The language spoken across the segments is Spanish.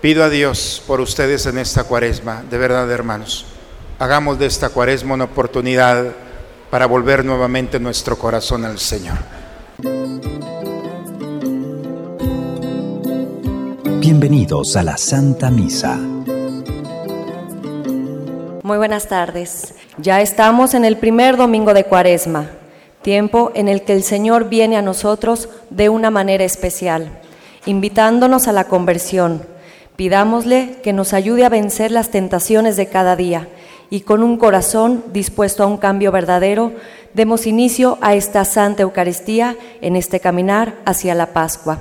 Pido a Dios por ustedes en esta cuaresma, de verdad hermanos. Hagamos de esta cuaresma una oportunidad para volver nuevamente nuestro corazón al Señor. Bienvenidos a la Santa Misa. Muy buenas tardes. Ya estamos en el primer domingo de Cuaresma, tiempo en el que el Señor viene a nosotros de una manera especial, invitándonos a la conversión. Pidámosle que nos ayude a vencer las tentaciones de cada día y con un corazón dispuesto a un cambio verdadero, demos inicio a esta Santa Eucaristía en este caminar hacia la Pascua.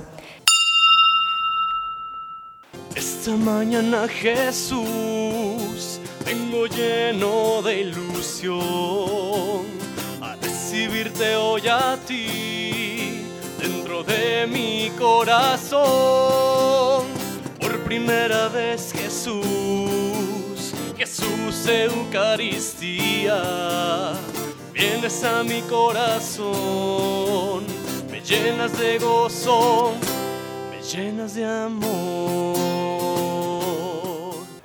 Esta mañana Jesús vengo lleno de ilusión a recibirte hoy a ti dentro de mi corazón. Primera vez Jesús Jesús Eucaristía, vienes a mi corazón, me llenas de gozo, me llenas de amor.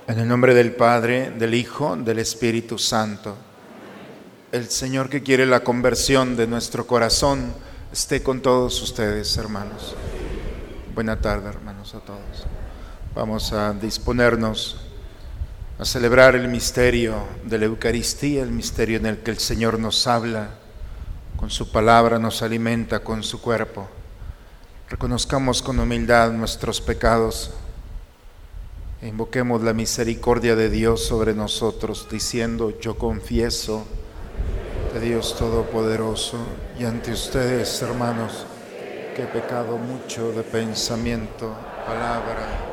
En el nombre del Padre, del Hijo, del Espíritu Santo. El Señor que quiere la conversión de nuestro corazón esté con todos ustedes, hermanos. Buena tarde, hermanos, a todos. Vamos a disponernos a celebrar el misterio de la Eucaristía, el misterio en el que el Señor nos habla, con su palabra nos alimenta con su cuerpo. Reconozcamos con humildad nuestros pecados e invoquemos la misericordia de Dios sobre nosotros, diciendo, yo confieso de Dios Todopoderoso y ante ustedes, hermanos, que he pecado mucho de pensamiento, palabra,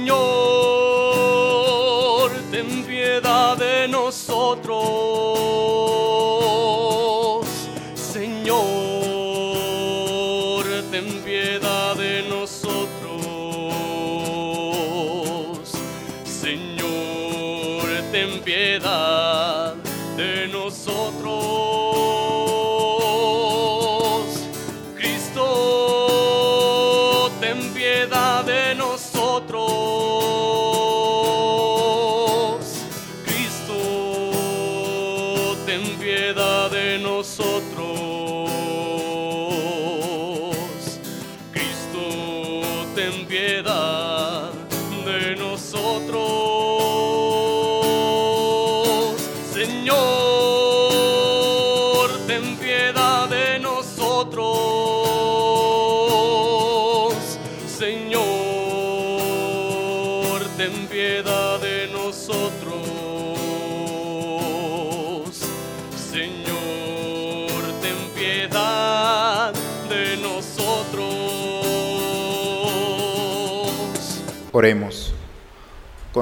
Señor, ten piedad de nosotros.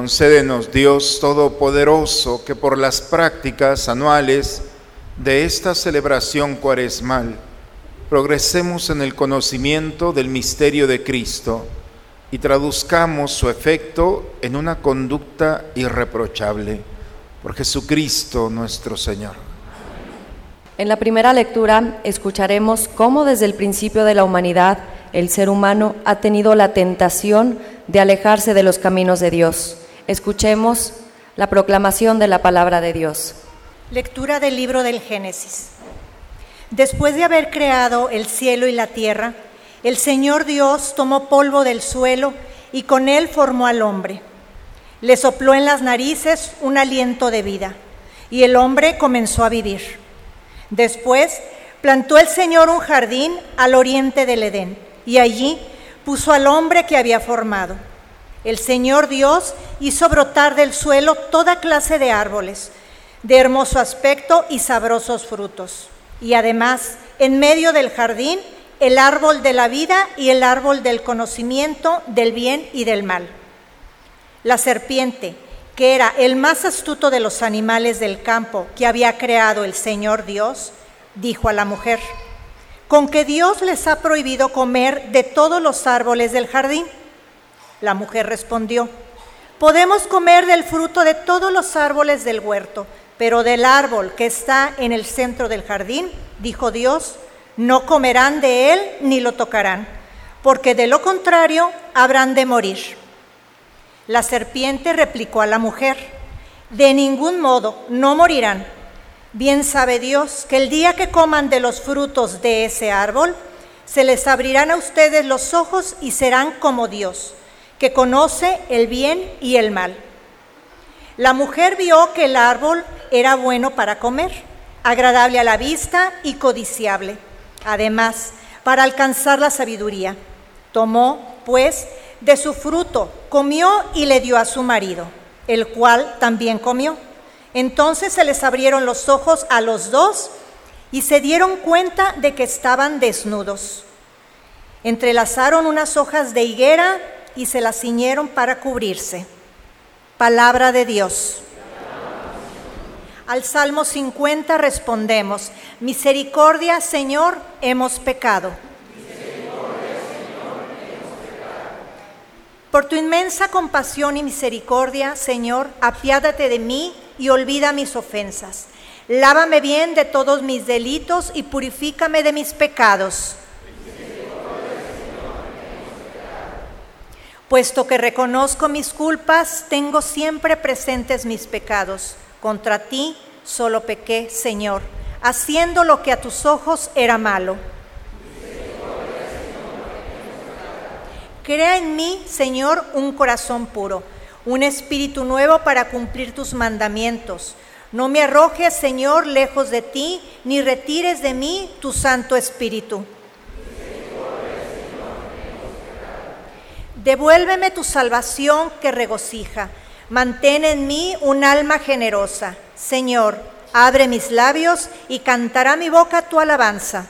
Concédenos, Dios Todopoderoso, que por las prácticas anuales de esta celebración cuaresmal progresemos en el conocimiento del misterio de Cristo y traduzcamos su efecto en una conducta irreprochable. Por Jesucristo nuestro Señor. En la primera lectura escucharemos cómo desde el principio de la humanidad el ser humano ha tenido la tentación de alejarse de los caminos de Dios. Escuchemos la proclamación de la palabra de Dios. Lectura del libro del Génesis. Después de haber creado el cielo y la tierra, el Señor Dios tomó polvo del suelo y con él formó al hombre. Le sopló en las narices un aliento de vida y el hombre comenzó a vivir. Después plantó el Señor un jardín al oriente del Edén y allí puso al hombre que había formado. El Señor Dios hizo brotar del suelo toda clase de árboles, de hermoso aspecto y sabrosos frutos. Y además en medio del jardín el árbol de la vida y el árbol del conocimiento del bien y del mal. La serpiente, que era el más astuto de los animales del campo que había creado el Señor Dios, dijo a la mujer, con que Dios les ha prohibido comer de todos los árboles del jardín. La mujer respondió, podemos comer del fruto de todos los árboles del huerto, pero del árbol que está en el centro del jardín, dijo Dios, no comerán de él ni lo tocarán, porque de lo contrario habrán de morir. La serpiente replicó a la mujer, de ningún modo no morirán. Bien sabe Dios que el día que coman de los frutos de ese árbol, se les abrirán a ustedes los ojos y serán como Dios, que conoce el bien y el mal. La mujer vio que el árbol era bueno para comer, agradable a la vista y codiciable Además, para alcanzar la sabiduría, tomó, pues, de su fruto, comió y le dio a su marido, el cual también comió. Entonces se les abrieron los ojos a los dos y se dieron cuenta de que estaban desnudos. Entrelazaron unas hojas de higuera y se las ciñeron para cubrirse. Palabra de Dios. Al Salmo 50 respondemos, Misericordia, Señor, hemos pecado. Por tu inmensa compasión y misericordia, Señor, apiádate de mí y olvida mis ofensas. Lávame bien de todos mis delitos y purifícame de mis pecados. Puesto que reconozco mis culpas, tengo siempre presentes mis pecados. Contra ti solo pequé, Señor, haciendo lo que a tus ojos era malo. Crea en mí, Señor, un corazón puro, un espíritu nuevo para cumplir tus mandamientos. No me arrojes, Señor, lejos de ti, ni retires de mí tu Santo Espíritu. Devuélveme tu salvación que regocija Mantén en mí un alma generosa. Señor, abre mis labios y cantará mi boca tu alabanza.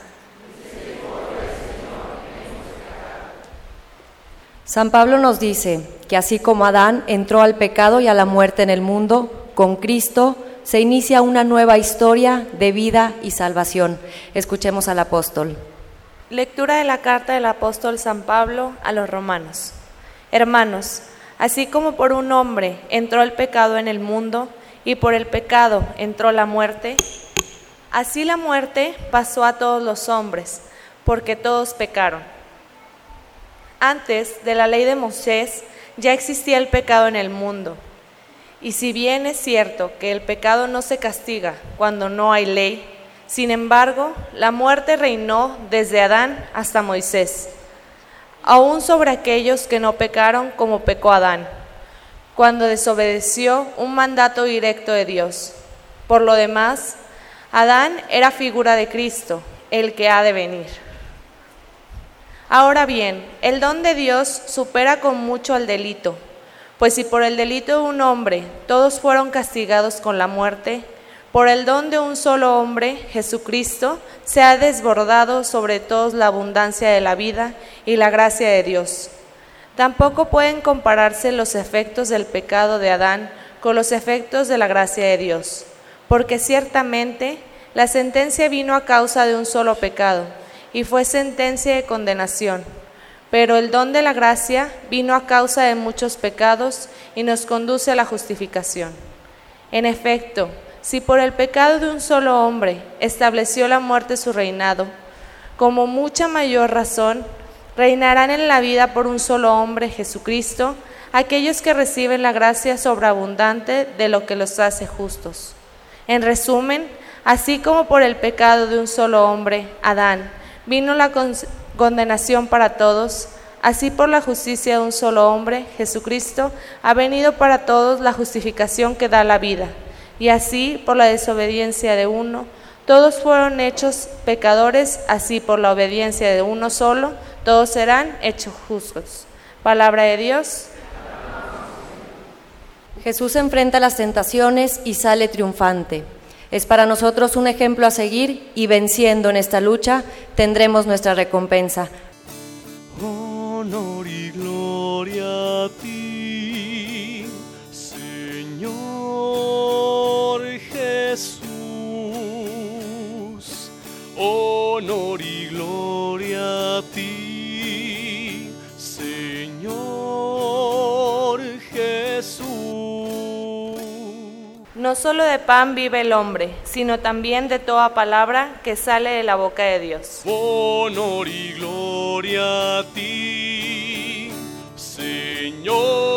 San Pablo nos dice que así como Adán entró al pecado y a la muerte en el mundo, con Cristo se inicia una nueva historia de vida y salvación. Escuchemos al apóstol. Lectura de la carta del apóstol San Pablo a los romanos. Hermanos, Así como por un hombre entró el pecado en el mundo y por el pecado entró la muerte, así la muerte pasó a todos los hombres, porque todos pecaron. Antes de la ley de Moisés ya existía el pecado en el mundo. Y si bien es cierto que el pecado no se castiga cuando no hay ley, sin embargo, la muerte reinó desde Adán hasta Moisés aún sobre aquellos que no pecaron como pecó Adán, cuando desobedeció un mandato directo de Dios. Por lo demás, Adán era figura de Cristo, el que ha de venir. Ahora bien, el don de Dios supera con mucho al delito, pues si por el delito de un hombre todos fueron castigados con la muerte, por el don de un solo hombre, Jesucristo, se ha desbordado sobre todos la abundancia de la vida y la gracia de Dios. Tampoco pueden compararse los efectos del pecado de Adán con los efectos de la gracia de Dios, porque ciertamente la sentencia vino a causa de un solo pecado, y fue sentencia de condenación. Pero el don de la gracia vino a causa de muchos pecados y nos conduce a la justificación. En efecto, si por el pecado de un solo hombre estableció la muerte su reinado, como mucha mayor razón reinarán en la vida por un solo hombre, Jesucristo, aquellos que reciben la gracia sobreabundante de lo que los hace justos. En resumen, así como por el pecado de un solo hombre, Adán, vino la condenación para todos, así por la justicia de un solo hombre, Jesucristo, ha venido para todos la justificación que da la vida y así por la desobediencia de uno, todos fueron hechos pecadores, así por la obediencia de uno solo, todos serán hechos justos. Palabra de Dios. Jesús enfrenta las tentaciones y sale triunfante. Es para nosotros un ejemplo a seguir y venciendo en esta lucha tendremos nuestra recompensa. Honor y gloria a ti, Jesús. Honor y gloria a ti, Señor Jesús. No solo de pan vive el hombre, sino también de toda palabra que sale de la boca de Dios. Honor y gloria a ti, Señor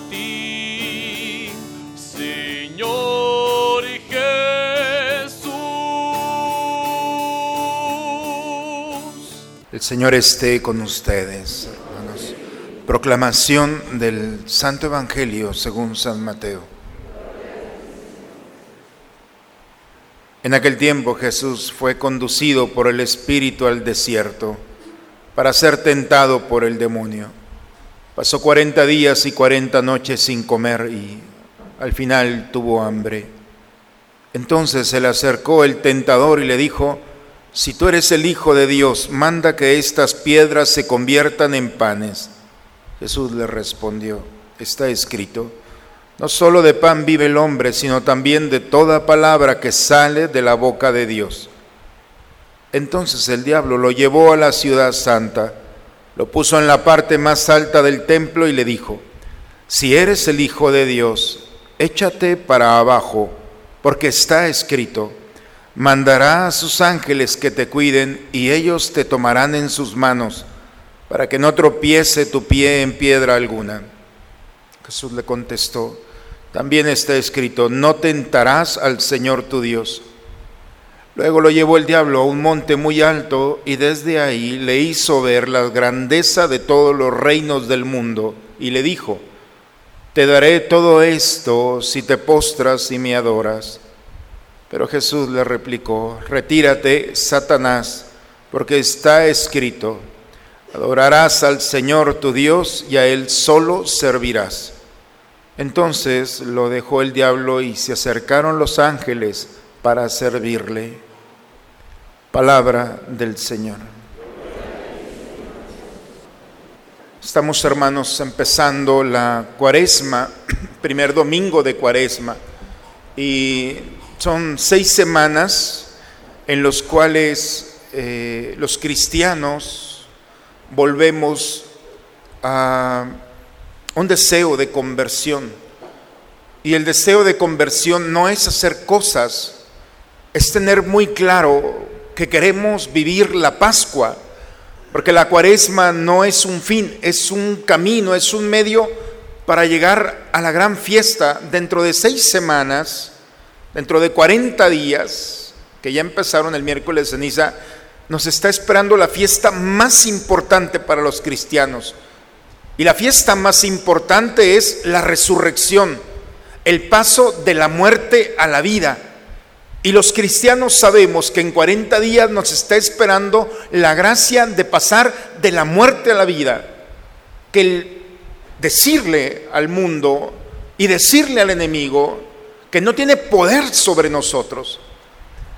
ti, Señor Jesús. El Señor esté con ustedes, hermanos. Proclamación del Santo Evangelio según San Mateo. En aquel tiempo Jesús fue conducido por el Espíritu al desierto para ser tentado por el demonio. Pasó cuarenta días y cuarenta noches sin comer y al final tuvo hambre. Entonces se le acercó el tentador y le dijo, si tú eres el Hijo de Dios, manda que estas piedras se conviertan en panes. Jesús le respondió, está escrito, no solo de pan vive el hombre, sino también de toda palabra que sale de la boca de Dios. Entonces el diablo lo llevó a la ciudad santa, lo puso en la parte más alta del templo y le dijo, si eres el Hijo de Dios, échate para abajo, porque está escrito, mandará a sus ángeles que te cuiden y ellos te tomarán en sus manos, para que no tropiece tu pie en piedra alguna. Jesús le contestó, también está escrito, no tentarás al Señor tu Dios. Luego lo llevó el diablo a un monte muy alto y desde ahí le hizo ver la grandeza de todos los reinos del mundo y le dijo, te daré todo esto si te postras y me adoras. Pero Jesús le replicó, retírate, Satanás, porque está escrito, adorarás al Señor tu Dios y a Él solo servirás. Entonces lo dejó el diablo y se acercaron los ángeles para servirle. Palabra del Señor. Estamos hermanos empezando la cuaresma, primer domingo de cuaresma, y son seis semanas en los cuales eh, los cristianos volvemos a un deseo de conversión. Y el deseo de conversión no es hacer cosas, es tener muy claro que queremos vivir la Pascua, porque la cuaresma no es un fin, es un camino, es un medio para llegar a la gran fiesta dentro de seis semanas, dentro de 40 días, que ya empezaron el miércoles de ceniza, nos está esperando la fiesta más importante para los cristianos. Y la fiesta más importante es la resurrección, el paso de la muerte a la vida. Y los cristianos sabemos que en 40 días nos está esperando la gracia de pasar de la muerte a la vida. Que el decirle al mundo y decirle al enemigo que no tiene poder sobre nosotros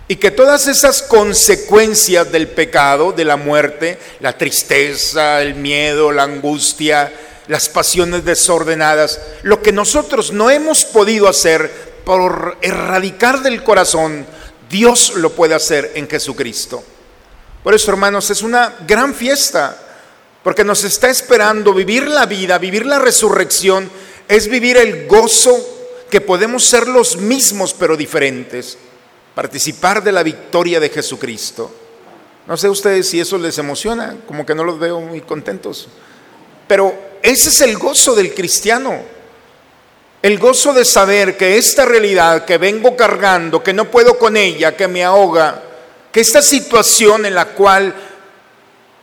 y que todas esas consecuencias del pecado, de la muerte, la tristeza, el miedo, la angustia, las pasiones desordenadas, lo que nosotros no hemos podido hacer por erradicar del corazón, Dios lo puede hacer en Jesucristo. Por eso, hermanos, es una gran fiesta, porque nos está esperando vivir la vida, vivir la resurrección, es vivir el gozo que podemos ser los mismos pero diferentes, participar de la victoria de Jesucristo. No sé ustedes si eso les emociona, como que no los veo muy contentos, pero ese es el gozo del cristiano. El gozo de saber que esta realidad que vengo cargando, que no puedo con ella, que me ahoga, que esta situación en la cual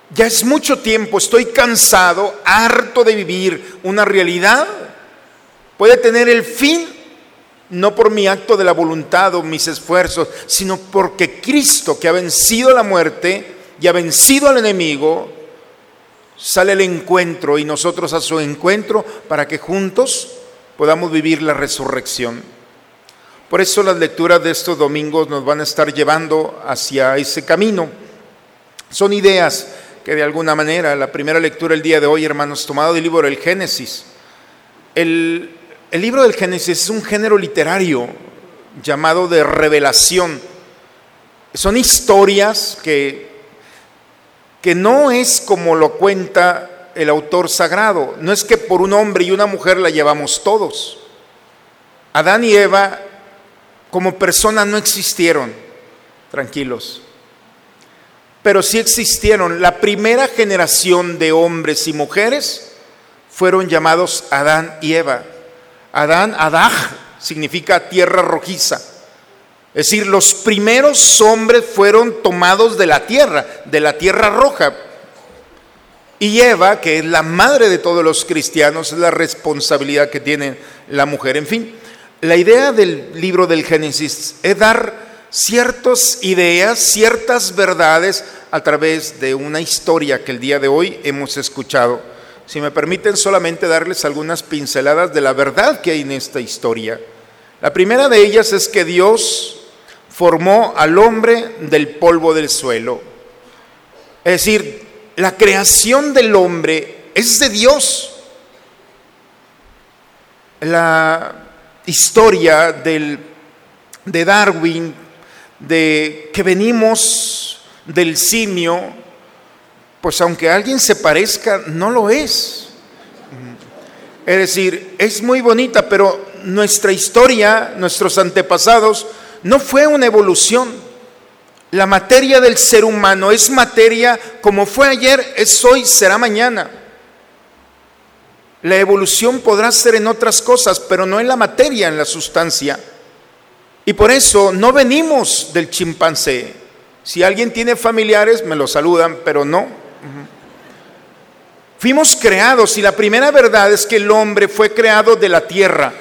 ya es mucho tiempo, estoy cansado, harto de vivir una realidad, puede tener el fin no por mi acto de la voluntad o mis esfuerzos, sino porque Cristo, que ha vencido la muerte y ha vencido al enemigo, sale el encuentro y nosotros a su encuentro para que juntos podamos vivir la resurrección. Por eso las lecturas de estos domingos nos van a estar llevando hacia ese camino. Son ideas que de alguna manera, la primera lectura el día de hoy, hermanos, tomado del libro del Génesis. El, el libro del Génesis es un género literario llamado de revelación. Son historias que, que no es como lo cuenta el autor sagrado, no es que por un hombre y una mujer la llevamos todos. Adán y Eva como personas no existieron, tranquilos pero sí existieron. La primera generación de hombres y mujeres fueron llamados Adán y Eva. Adán, Adaj, significa tierra rojiza. Es decir, los primeros hombres fueron tomados de la tierra, de la tierra roja. Y Eva, que es la madre de todos los cristianos, es la responsabilidad que tiene la mujer. En fin, la idea del libro del Génesis es dar ciertas ideas, ciertas verdades a través de una historia que el día de hoy hemos escuchado. Si me permiten solamente darles algunas pinceladas de la verdad que hay en esta historia. La primera de ellas es que Dios formó al hombre del polvo del suelo. Es decir, la creación del hombre es de Dios. La historia del, de Darwin de que venimos del simio, pues aunque alguien se parezca, no lo es. Es decir, es muy bonita, pero nuestra historia, nuestros antepasados, no fue una evolución. La materia del ser humano es materia como fue ayer, es hoy, será mañana. La evolución podrá ser en otras cosas, pero no en la materia, en la sustancia. Y por eso no venimos del chimpancé. Si alguien tiene familiares, me lo saludan, pero no. Fuimos creados y la primera verdad es que el hombre fue creado de la tierra.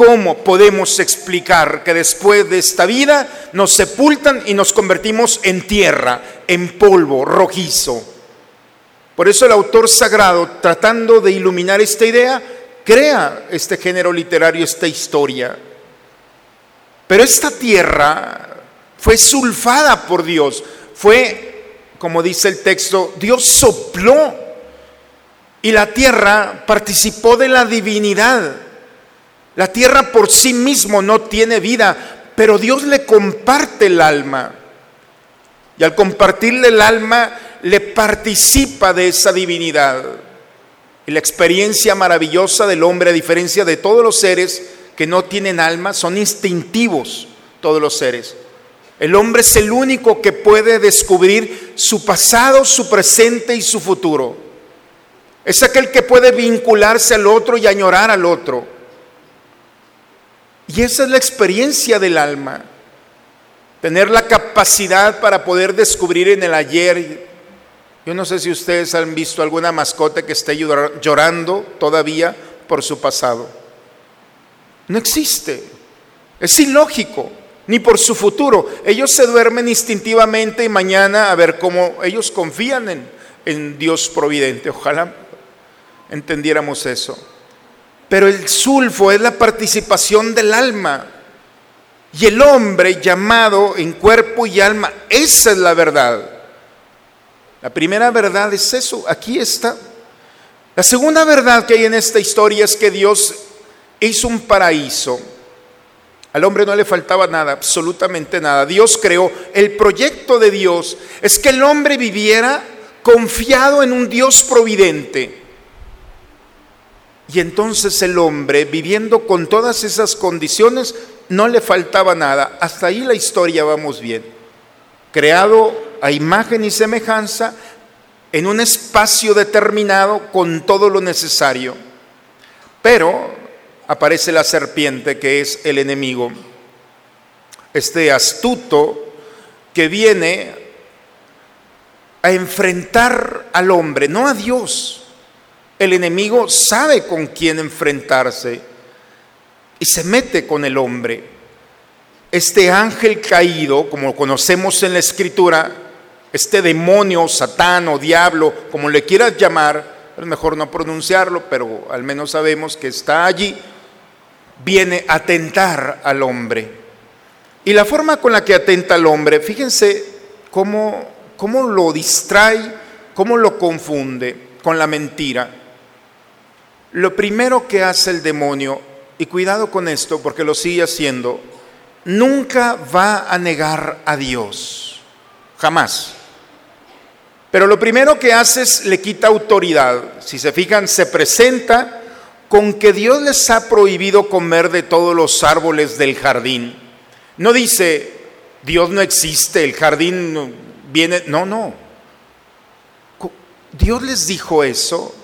¿Cómo podemos explicar que después de esta vida nos sepultan y nos convertimos en tierra, en polvo rojizo? Por eso el autor sagrado, tratando de iluminar esta idea, crea este género literario, esta historia. Pero esta tierra fue sulfada por Dios, fue, como dice el texto, Dios sopló y la tierra participó de la divinidad. La tierra por sí mismo no tiene vida, pero Dios le comparte el alma. Y al compartirle el alma, le participa de esa divinidad. Y la experiencia maravillosa del hombre, a diferencia de todos los seres, que no tienen alma, son instintivos todos los seres. El hombre es el único que puede descubrir su pasado, su presente y su futuro. Es aquel que puede vincularse al otro y añorar al otro. Y esa es la experiencia del alma. Tener la capacidad para poder descubrir en el ayer. Yo no sé si ustedes han visto alguna mascota que esté llorando todavía por su pasado. No existe. Es ilógico, ni por su futuro. Ellos se duermen instintivamente y mañana a ver cómo ellos confían en, en Dios providente. Ojalá entendiéramos eso. Pero el sulfo es la participación del alma. Y el hombre llamado en cuerpo y alma, esa es la verdad. La primera verdad es eso, aquí está. La segunda verdad que hay en esta historia es que Dios hizo un paraíso. Al hombre no le faltaba nada, absolutamente nada. Dios creó. El proyecto de Dios es que el hombre viviera confiado en un Dios providente. Y entonces el hombre, viviendo con todas esas condiciones, no le faltaba nada. Hasta ahí la historia vamos bien. Creado a imagen y semejanza en un espacio determinado con todo lo necesario. Pero aparece la serpiente que es el enemigo, este astuto que viene a enfrentar al hombre, no a Dios. El enemigo sabe con quién enfrentarse y se mete con el hombre. Este ángel caído, como conocemos en la escritura, este demonio, satán o diablo, como le quieras llamar, es mejor no pronunciarlo, pero al menos sabemos que está allí, viene a tentar al hombre. Y la forma con la que atenta al hombre, fíjense cómo, cómo lo distrae, cómo lo confunde con la mentira. Lo primero que hace el demonio, y cuidado con esto porque lo sigue haciendo, nunca va a negar a Dios, jamás. Pero lo primero que hace es le quita autoridad. Si se fijan, se presenta con que Dios les ha prohibido comer de todos los árboles del jardín. No dice, Dios no existe, el jardín viene, no, no. Dios les dijo eso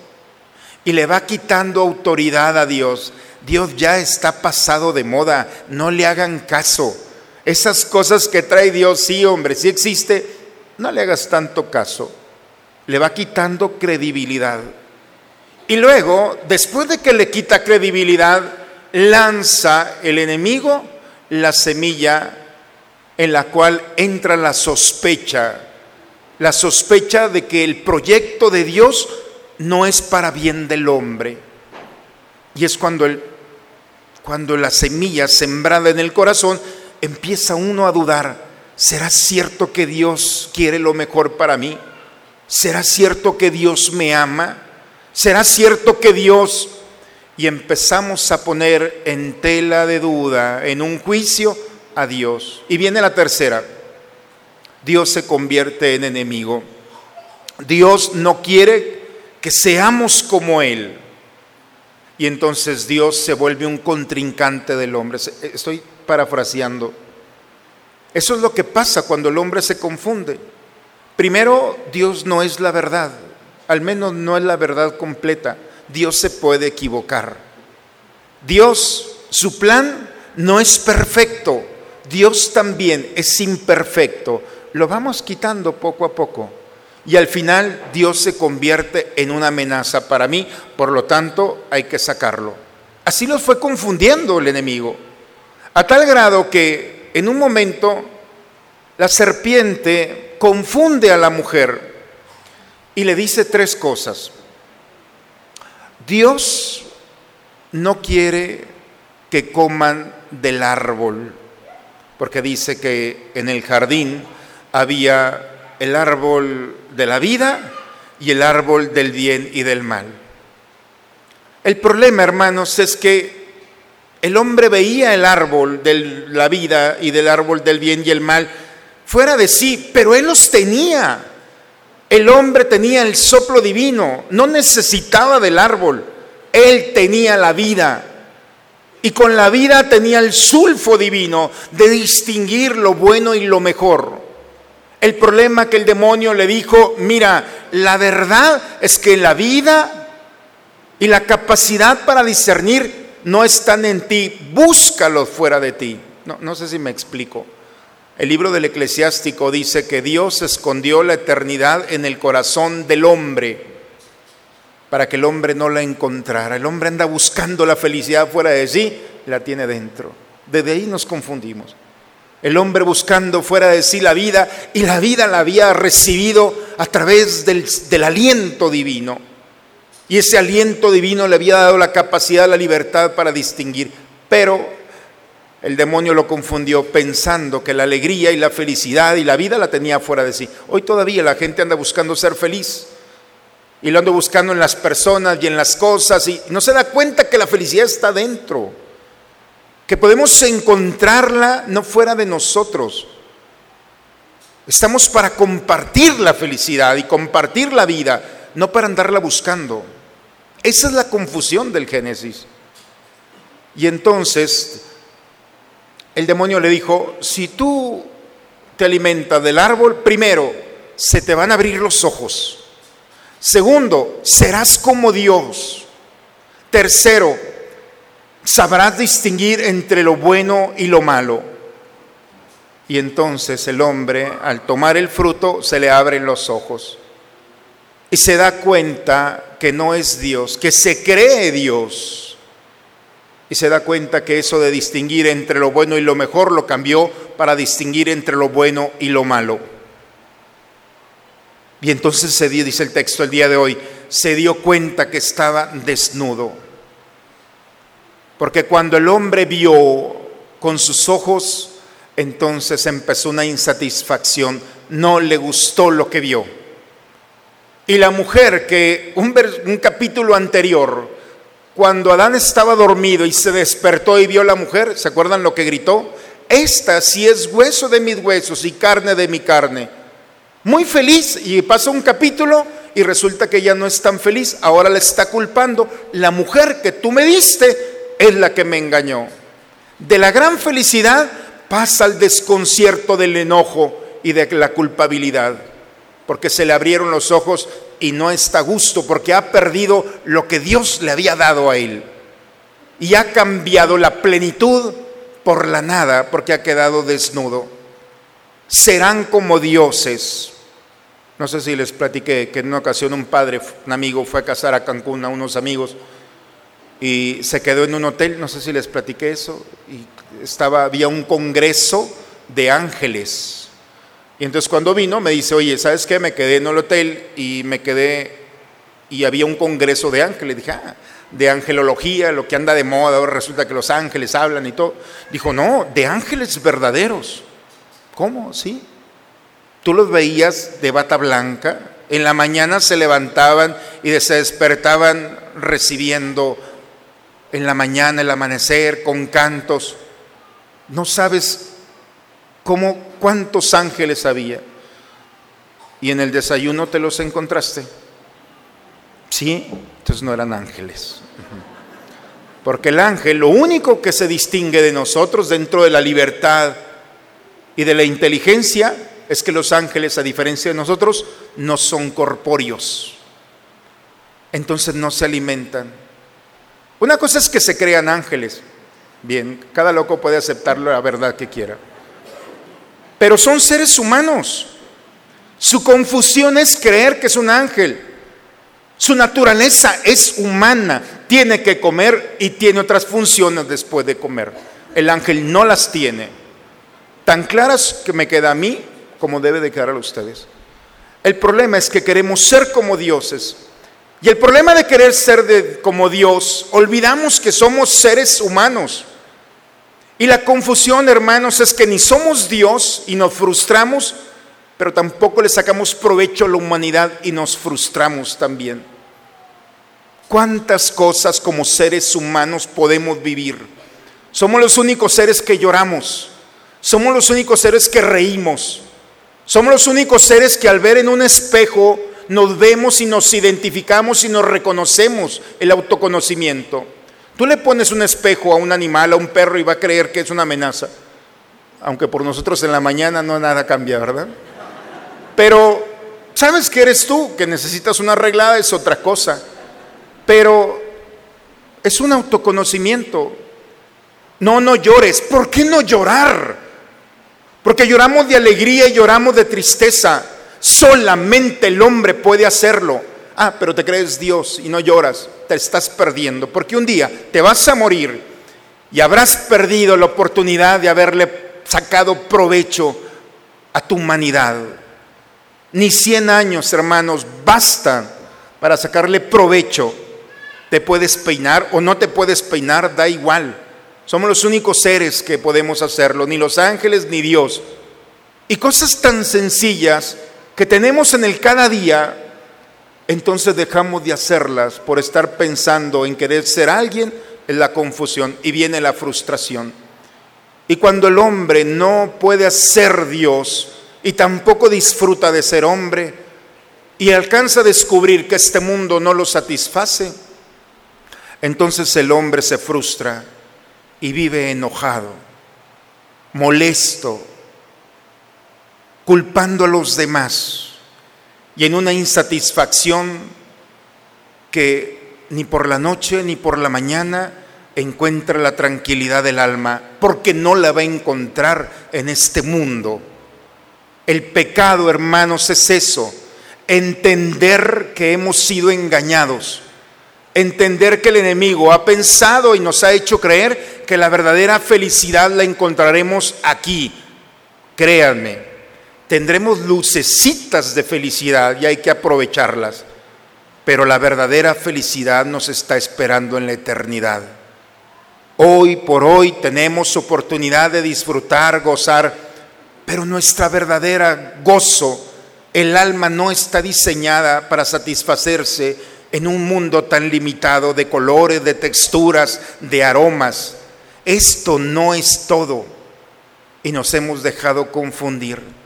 y le va quitando autoridad a Dios. Dios ya está pasado de moda, no le hagan caso. Esas cosas que trae Dios, sí, hombre, sí existe, no le hagas tanto caso. Le va quitando credibilidad. Y luego, después de que le quita credibilidad, lanza el enemigo la semilla en la cual entra la sospecha, la sospecha de que el proyecto de Dios no es para bien del hombre. Y es cuando, el, cuando la semilla sembrada en el corazón empieza uno a dudar, ¿será cierto que Dios quiere lo mejor para mí? ¿Será cierto que Dios me ama? ¿Será cierto que Dios... Y empezamos a poner en tela de duda, en un juicio, a Dios. Y viene la tercera. Dios se convierte en enemigo. Dios no quiere que seamos como Él. Y entonces Dios se vuelve un contrincante del hombre. Estoy parafraseando. Eso es lo que pasa cuando el hombre se confunde. Primero, Dios no es la verdad, al menos no es la verdad completa. Dios se puede equivocar. Dios, su plan no es perfecto. Dios también es imperfecto. Lo vamos quitando poco a poco. Y al final Dios se convierte en una amenaza para mí, por lo tanto hay que sacarlo. Así lo fue confundiendo el enemigo, a tal grado que en un momento la serpiente confunde a la mujer y le dice tres cosas. Dios no quiere que coman del árbol, porque dice que en el jardín había el árbol de la vida y el árbol del bien y del mal. El problema, hermanos, es que el hombre veía el árbol de la vida y del árbol del bien y el mal, fuera de sí, pero él los tenía. El hombre tenía el soplo divino, no necesitaba del árbol, él tenía la vida. Y con la vida tenía el sulfo divino de distinguir lo bueno y lo mejor. El problema que el demonio le dijo, mira, la verdad es que la vida y la capacidad para discernir no están en ti, búscalos fuera de ti. No, no sé si me explico. El libro del eclesiástico dice que Dios escondió la eternidad en el corazón del hombre para que el hombre no la encontrara. El hombre anda buscando la felicidad fuera de sí, la tiene dentro. Desde ahí nos confundimos. El hombre buscando fuera de sí la vida y la vida la había recibido a través del, aliento divino. Y ese aliento divino le había dado la capacidad, la libertad para distinguir. Pero el demonio lo confundió pensando que la alegría y la felicidad y la vida la tenía fuera de sí. Hoy todavía la gente anda buscando ser feliz y lo anda buscando en las personas y en las cosas y no se da cuenta que la felicidad está dentro, que podemos encontrarla no fuera de nosotros. Estamos para compartir la felicidad y compartir la vida, no para andarla buscando. Esa es la confusión del Génesis. Y entonces el demonio le dijo, si tú te alimentas del árbol, primero, se te van a abrir los ojos. Segundo, serás como Dios. Tercero, sabrás distinguir entre lo bueno y lo malo. Y entonces el hombre, al tomar el fruto, se le abren los ojos. Y se da cuenta que no es Dios, que se cree Dios y se da cuenta que eso de distinguir entre lo bueno y lo mejor lo cambió para distinguir entre lo bueno y lo malo. Y entonces se dice el texto el día de hoy, se dio cuenta que estaba desnudo. Porque cuando el hombre vio con sus ojos, entonces empezó una insatisfacción, no le gustó lo que vio. Y la mujer que un, capítulo anterior, cuando Adán estaba dormido y se despertó y vio a la mujer, ¿se acuerdan lo que gritó? Esta sí es hueso de mis huesos y carne de mi carne. Muy feliz y pasa un capítulo y resulta que ella no es tan feliz, ahora le está culpando. La mujer que tú me diste es la que me engañó. De la gran felicidad pasa al desconcierto del enojo y de la culpabilidad, porque se le abrieron los ojos y no está a gusto, porque ha perdido lo que Dios le había dado a él. Y ha cambiado la plenitud por la nada, porque ha quedado desnudo. Serán como dioses. No sé si les platiqué que en una ocasión un padre, un amigo, fue a casar a Cancún a unos amigos y se quedó en un hotel, no sé si les platiqué eso, y estaba, había un congreso de ángeles. Y entonces cuando vino me dice, oye, ¿sabes qué? Me quedé en el hotel y me quedé, y había un congreso de ángeles. Dije, ah, de angelología, lo que anda de moda, ahora resulta que los ángeles hablan y todo. Dijo, no, de ángeles verdaderos. ¿Cómo? Sí. Tú los veías de bata blanca, en la mañana se levantaban y se despertaban recibiendo en la mañana, el amanecer, con cantos. No sabes cómo, cuántos ángeles había. Y en el desayuno te los encontraste. Sí, entonces no eran ángeles. Porque el ángel, lo único que se distingue de nosotros dentro de la libertad y de la inteligencia, es que los ángeles, a diferencia de nosotros, no son corpóreos. Entonces no se alimentan una cosa es que se crean ángeles. Bien, cada loco puede aceptar la verdad que quiera. Pero son seres humanos. Su confusión es creer que es un ángel. Su naturaleza es humana. Tiene que comer y tiene otras funciones después de comer. El ángel no las tiene. Tan claras que me queda a mí como debe de quedar a ustedes. El problema es que queremos ser como dioses y el problema de querer ser como Dios, olvidamos que somos seres humanos. Y la confusión, hermanos, es que ni somos Dios y nos frustramos, pero tampoco le sacamos provecho a la humanidad y nos frustramos también. ¿Cuántas cosas como seres humanos podemos vivir? Somos los únicos seres que lloramos. Somos los únicos seres que reímos. Somos los únicos seres que al ver en un espejo nos vemos y nos identificamos y nos reconocemos el autoconocimiento. Tú le pones un espejo a un animal, a un perro y va a creer que es una amenaza. Aunque por nosotros en la mañana no nada cambia, ¿verdad? Pero, ¿sabes que eres tú? Que necesitas una arreglada es otra cosa. Pero es un autoconocimiento. No, no llores. ¿Por qué no llorar? Porque lloramos de alegría y lloramos de tristeza. Solamente el hombre puede hacerlo. Ah, pero te crees Dios y no lloras, te estás perdiendo, porque un día te vas a morir y habrás perdido la oportunidad de haberle sacado provecho a tu humanidad. Ni 100 años, hermanos, basta para sacarle provecho. Te puedes peinar o no te puedes peinar, da igual. Somos los únicos seres que podemos hacerlo, ni los ángeles ni Dios. Y cosas tan sencillas que tenemos en el cada día, entonces dejamos de hacerlas por estar pensando en querer ser alguien en la confusión y viene la frustración. Y cuando el hombre no puede ser Dios y tampoco disfruta de ser hombre y alcanza a descubrir que este mundo no lo satisface, entonces el hombre se frustra y vive enojado, molesto, culpando a los demás y en una insatisfacción que ni por la noche ni por la mañana encuentra la tranquilidad del alma, porque no la va a encontrar en este mundo. El pecado, hermanos, es eso, entender que hemos sido engañados, entender que el enemigo ha pensado y nos ha hecho creer que la verdadera felicidad la encontraremos aquí. Créanme, Tendremos lucecitas de felicidad y hay que aprovecharlas, pero la verdadera felicidad nos está esperando en la eternidad. Hoy por hoy tenemos oportunidad de disfrutar, gozar, pero nuestra verdadera gozo, el alma no está diseñada para satisfacerse en un mundo tan limitado de colores, de texturas, de aromas. Esto no es todo y nos hemos dejado confundir.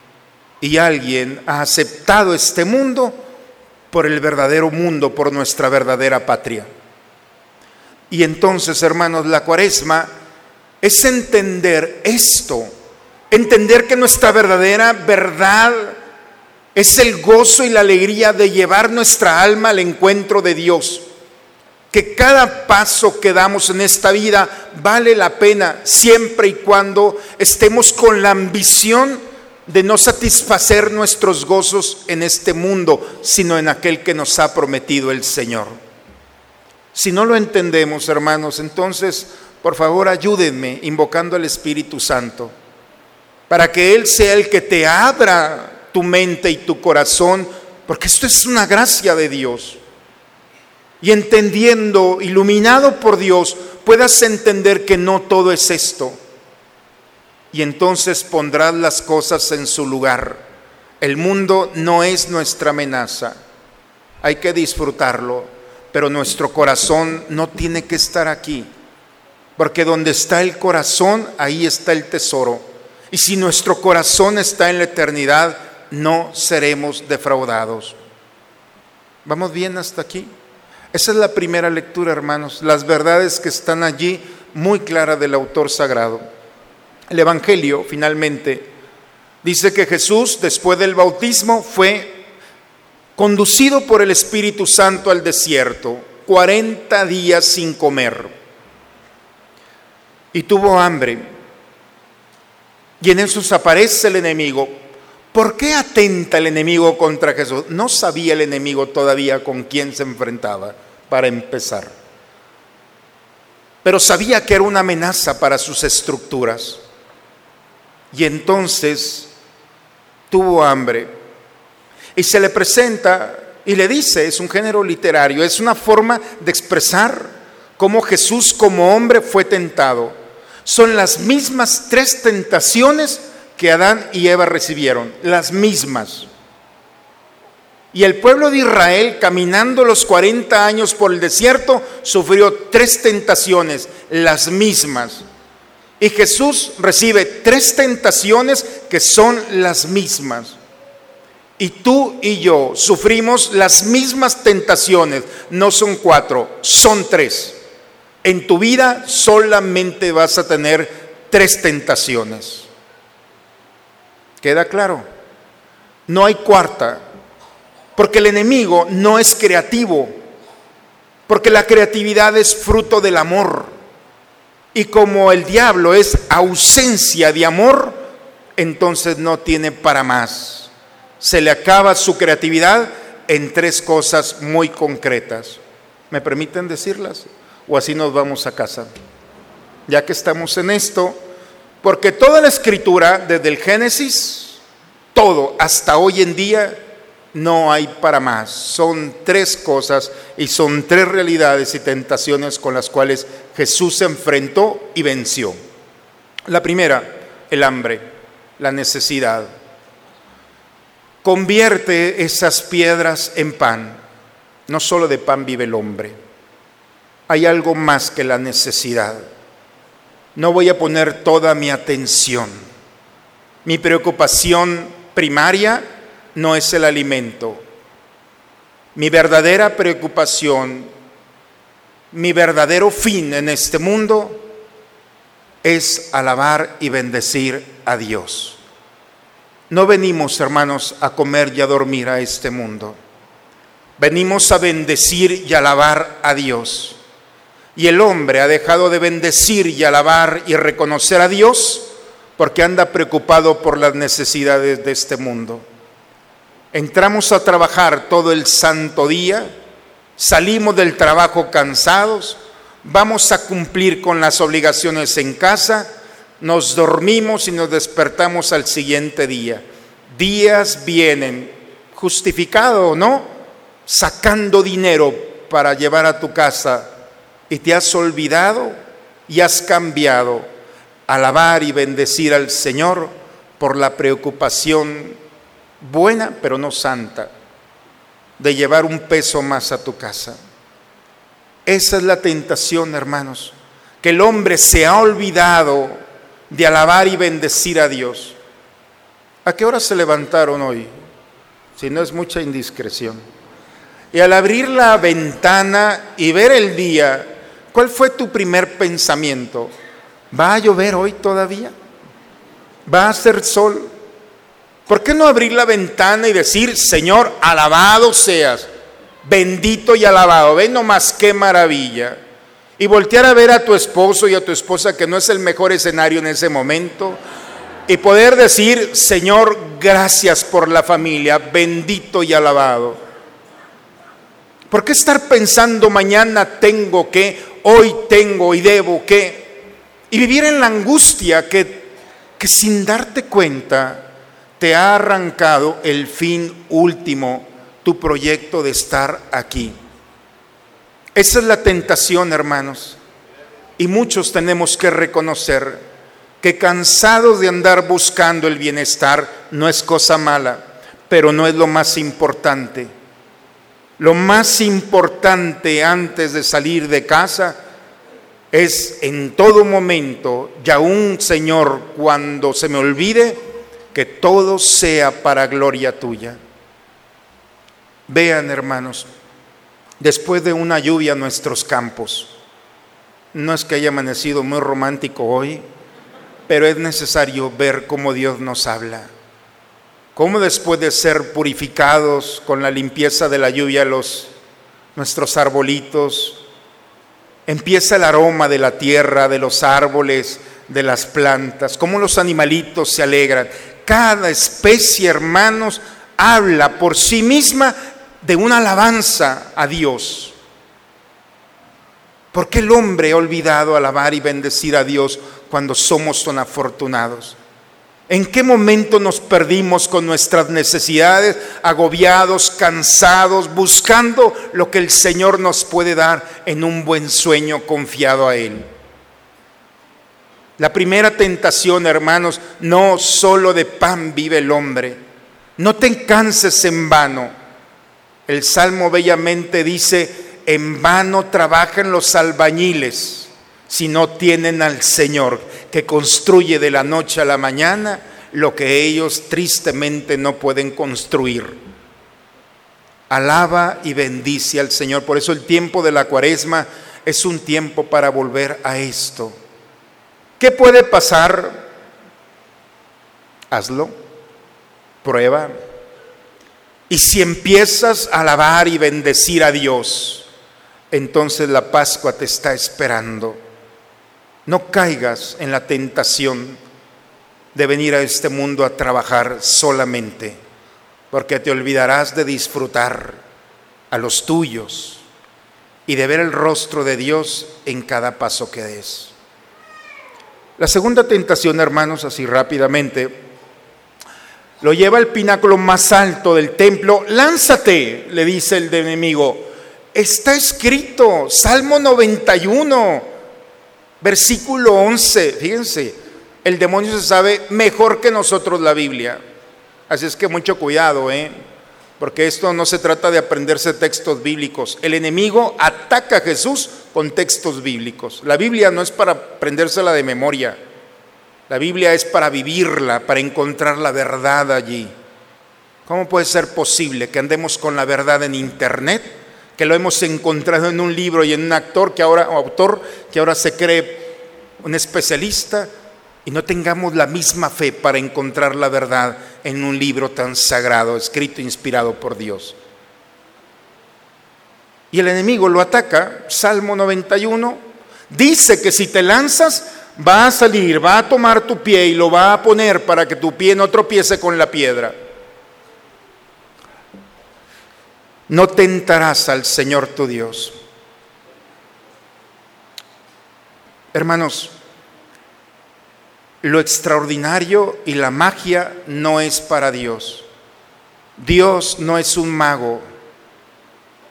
Y alguien ha aceptado este mundo por el verdadero mundo, por nuestra verdadera patria. Y entonces, hermanos, la cuaresma es entender esto, entender que nuestra verdadera verdad es el gozo y la alegría de llevar nuestra alma al encuentro de Dios. Que cada paso que damos en esta vida vale la pena siempre y cuando estemos con la ambición de no satisfacer nuestros gozos en este mundo, sino en aquel que nos ha prometido el Señor. Si no lo entendemos, hermanos, entonces, por favor, ayúdenme invocando al Espíritu Santo, para que Él sea el que te abra tu mente y tu corazón, porque esto es una gracia de Dios. Y entendiendo, iluminado por Dios, puedas entender que no todo es esto. Y entonces pondrás las cosas en su lugar. El mundo no es nuestra amenaza. Hay que disfrutarlo, pero nuestro corazón no tiene que estar aquí. Porque donde está el corazón, ahí está el tesoro. Y si nuestro corazón está en la eternidad, no seremos defraudados. ¿Vamos bien hasta aquí? Esa es la primera lectura, hermanos, las verdades que están allí muy claras del autor sagrado. El Evangelio, finalmente, dice que Jesús, después del bautismo, fue conducido por el Espíritu Santo al desierto, 40 días sin comer, y tuvo hambre. Y en eso aparece el enemigo ¿Por qué atenta el enemigo contra Jesús? No sabía el enemigo todavía con quién se enfrentaba, para empezar. Pero sabía que era una amenaza para sus estructuras. Y entonces tuvo hambre. Y se le presenta y le dice, es un género literario, es una forma de expresar cómo Jesús como hombre fue tentado. Son las mismas tres tentaciones que Adán y Eva recibieron, las mismas. Y el pueblo de Israel, caminando los 40 años por el desierto, sufrió tres tentaciones, las mismas. Y Jesús recibe tres tentaciones que son las mismas. Y tú y yo sufrimos las mismas tentaciones, no son cuatro, son tres. En tu vida solamente vas a tener tres tentaciones. ¿Queda claro? No hay cuarta, porque el enemigo no es creativo, porque la creatividad es fruto del amor. Y como el diablo es ausencia de amor, entonces no tiene para más. Se le acaba su creatividad en tres cosas muy concretas. ¿Me permiten decirlas? O así nos vamos a casa. Ya que estamos en esto, porque toda la escritura, desde el Génesis, todo hasta hoy en día, no hay para más. Son tres cosas y son tres realidades y tentaciones con las cuales Jesús se enfrentó y venció. La primera, el hambre, la necesidad. Convierte esas piedras en pan. No solo de pan vive el hombre. Hay algo más que la necesidad no voy a poner toda mi atención. Mi preocupación primaria no es el alimento. Mi verdadera preocupación, mi verdadero fin en este mundo es alabar y bendecir a Dios. No venimos, hermanos, a comer y a dormir a este mundo. Venimos a bendecir y alabar a Dios y el hombre ha dejado de bendecir y alabar y reconocer a Dios porque anda preocupado por las necesidades de este mundo. Entramos a trabajar todo el santo día, salimos del trabajo cansados, vamos a cumplir con las obligaciones en casa, nos dormimos y nos despertamos al siguiente día. días vienen, justificado o no, sacando dinero para llevar a tu casa y te has olvidado y has cambiado alabar y bendecir al Señor por la preocupación buena pero no santa de llevar un peso más a tu casa. Esa es la tentación, hermanos, que el hombre se ha olvidado de alabar y bendecir a Dios. ¿A qué hora se levantaron hoy? Si no es mucha indiscreción. Y al abrir la ventana y ver el día, ¿cuál fue tu primer pensamiento? ¿Va a llover hoy todavía? ¿Va a hacer sol? ¿Por qué no abrir la ventana y decir, Señor, alabado seas, bendito y alabado? Ven nomás qué maravilla. Y voltear a ver a tu esposo y a tu esposa, que no es el mejor escenario en ese momento, y poder decir, Señor, gracias por la familia, bendito y alabado. ¿Por qué estar pensando mañana tengo que, hoy tengo y debo que? Y vivir en la angustia que, que sin darte cuenta te ha arrancado el fin último, tu proyecto de estar aquí. Esa es la tentación, hermanos. Y muchos tenemos que reconocer que cansados de andar buscando el bienestar no es cosa mala, pero no es lo más importante. Lo más importante antes de salir de casa es en todo momento, y aún Señor, cuando se me olvide, que todo sea para gloria tuya. Vean, hermanos, después de una lluvia nuestros campos, no es que haya amanecido muy romántico hoy, pero es necesario ver cómo Dios nos habla. Cómo después de ser purificados con la limpieza de la lluvia los nuestros arbolitos, Empieza el aroma de la tierra, de los árboles, de las plantas, cómo los animalitos se alegran. Cada especie, hermanos, habla por sí misma de una alabanza a Dios. ¿Por qué el hombre ha olvidado alabar y bendecir a Dios cuando somos tan afortunados? ¿En qué momento nos perdimos con nuestras necesidades, agobiados, cansados, buscando lo que el Señor nos puede dar en un buen sueño confiado a Él? La primera tentación, hermanos, no solo de pan vive el hombre. No te canses en vano. El Salmo bellamente dice, en vano trabajan los albañiles si no tienen al Señor que construye de la noche a la mañana lo que ellos tristemente no pueden construir. Alaba y bendice al Señor. Por eso el tiempo de la cuaresma es un tiempo para volver a esto. ¿Qué puede pasar? Hazlo, prueba. Y si empiezas a alabar y bendecir a Dios, entonces la Pascua te está esperando. No caigas en la tentación de venir a este mundo a trabajar solamente, porque te olvidarás de disfrutar a los tuyos y de ver el rostro de Dios en cada paso que des. La segunda tentación, hermanos, así rápidamente, lo lleva al pináculo más alto del templo. Lánzate, le dice el enemigo. Está escrito, Salmo 91 Versículo 11, fíjense, el demonio se sabe mejor que nosotros la Biblia. Así es que mucho cuidado, ¿eh? Porque esto no se trata de aprenderse textos bíblicos. El enemigo ataca a Jesús con textos bíblicos. La Biblia no es para aprendérsela de memoria. La Biblia es para vivirla, para encontrar la verdad allí. ¿Cómo puede ser posible que andemos con la verdad en internet que lo hemos encontrado en un libro y en un actor que ahora, autor que ahora se cree un especialista y no tengamos la misma fe para encontrar la verdad en un libro tan sagrado, escrito, inspirado por Dios. Y el enemigo lo ataca, Salmo 91, dice que si te lanzas, va a salir, va a tomar tu pie y lo va a poner para que tu pie no tropiece con la piedra. no tentarás al Señor tu Dios. Hermanos, lo extraordinario y la magia no es para Dios. Dios no es un mago.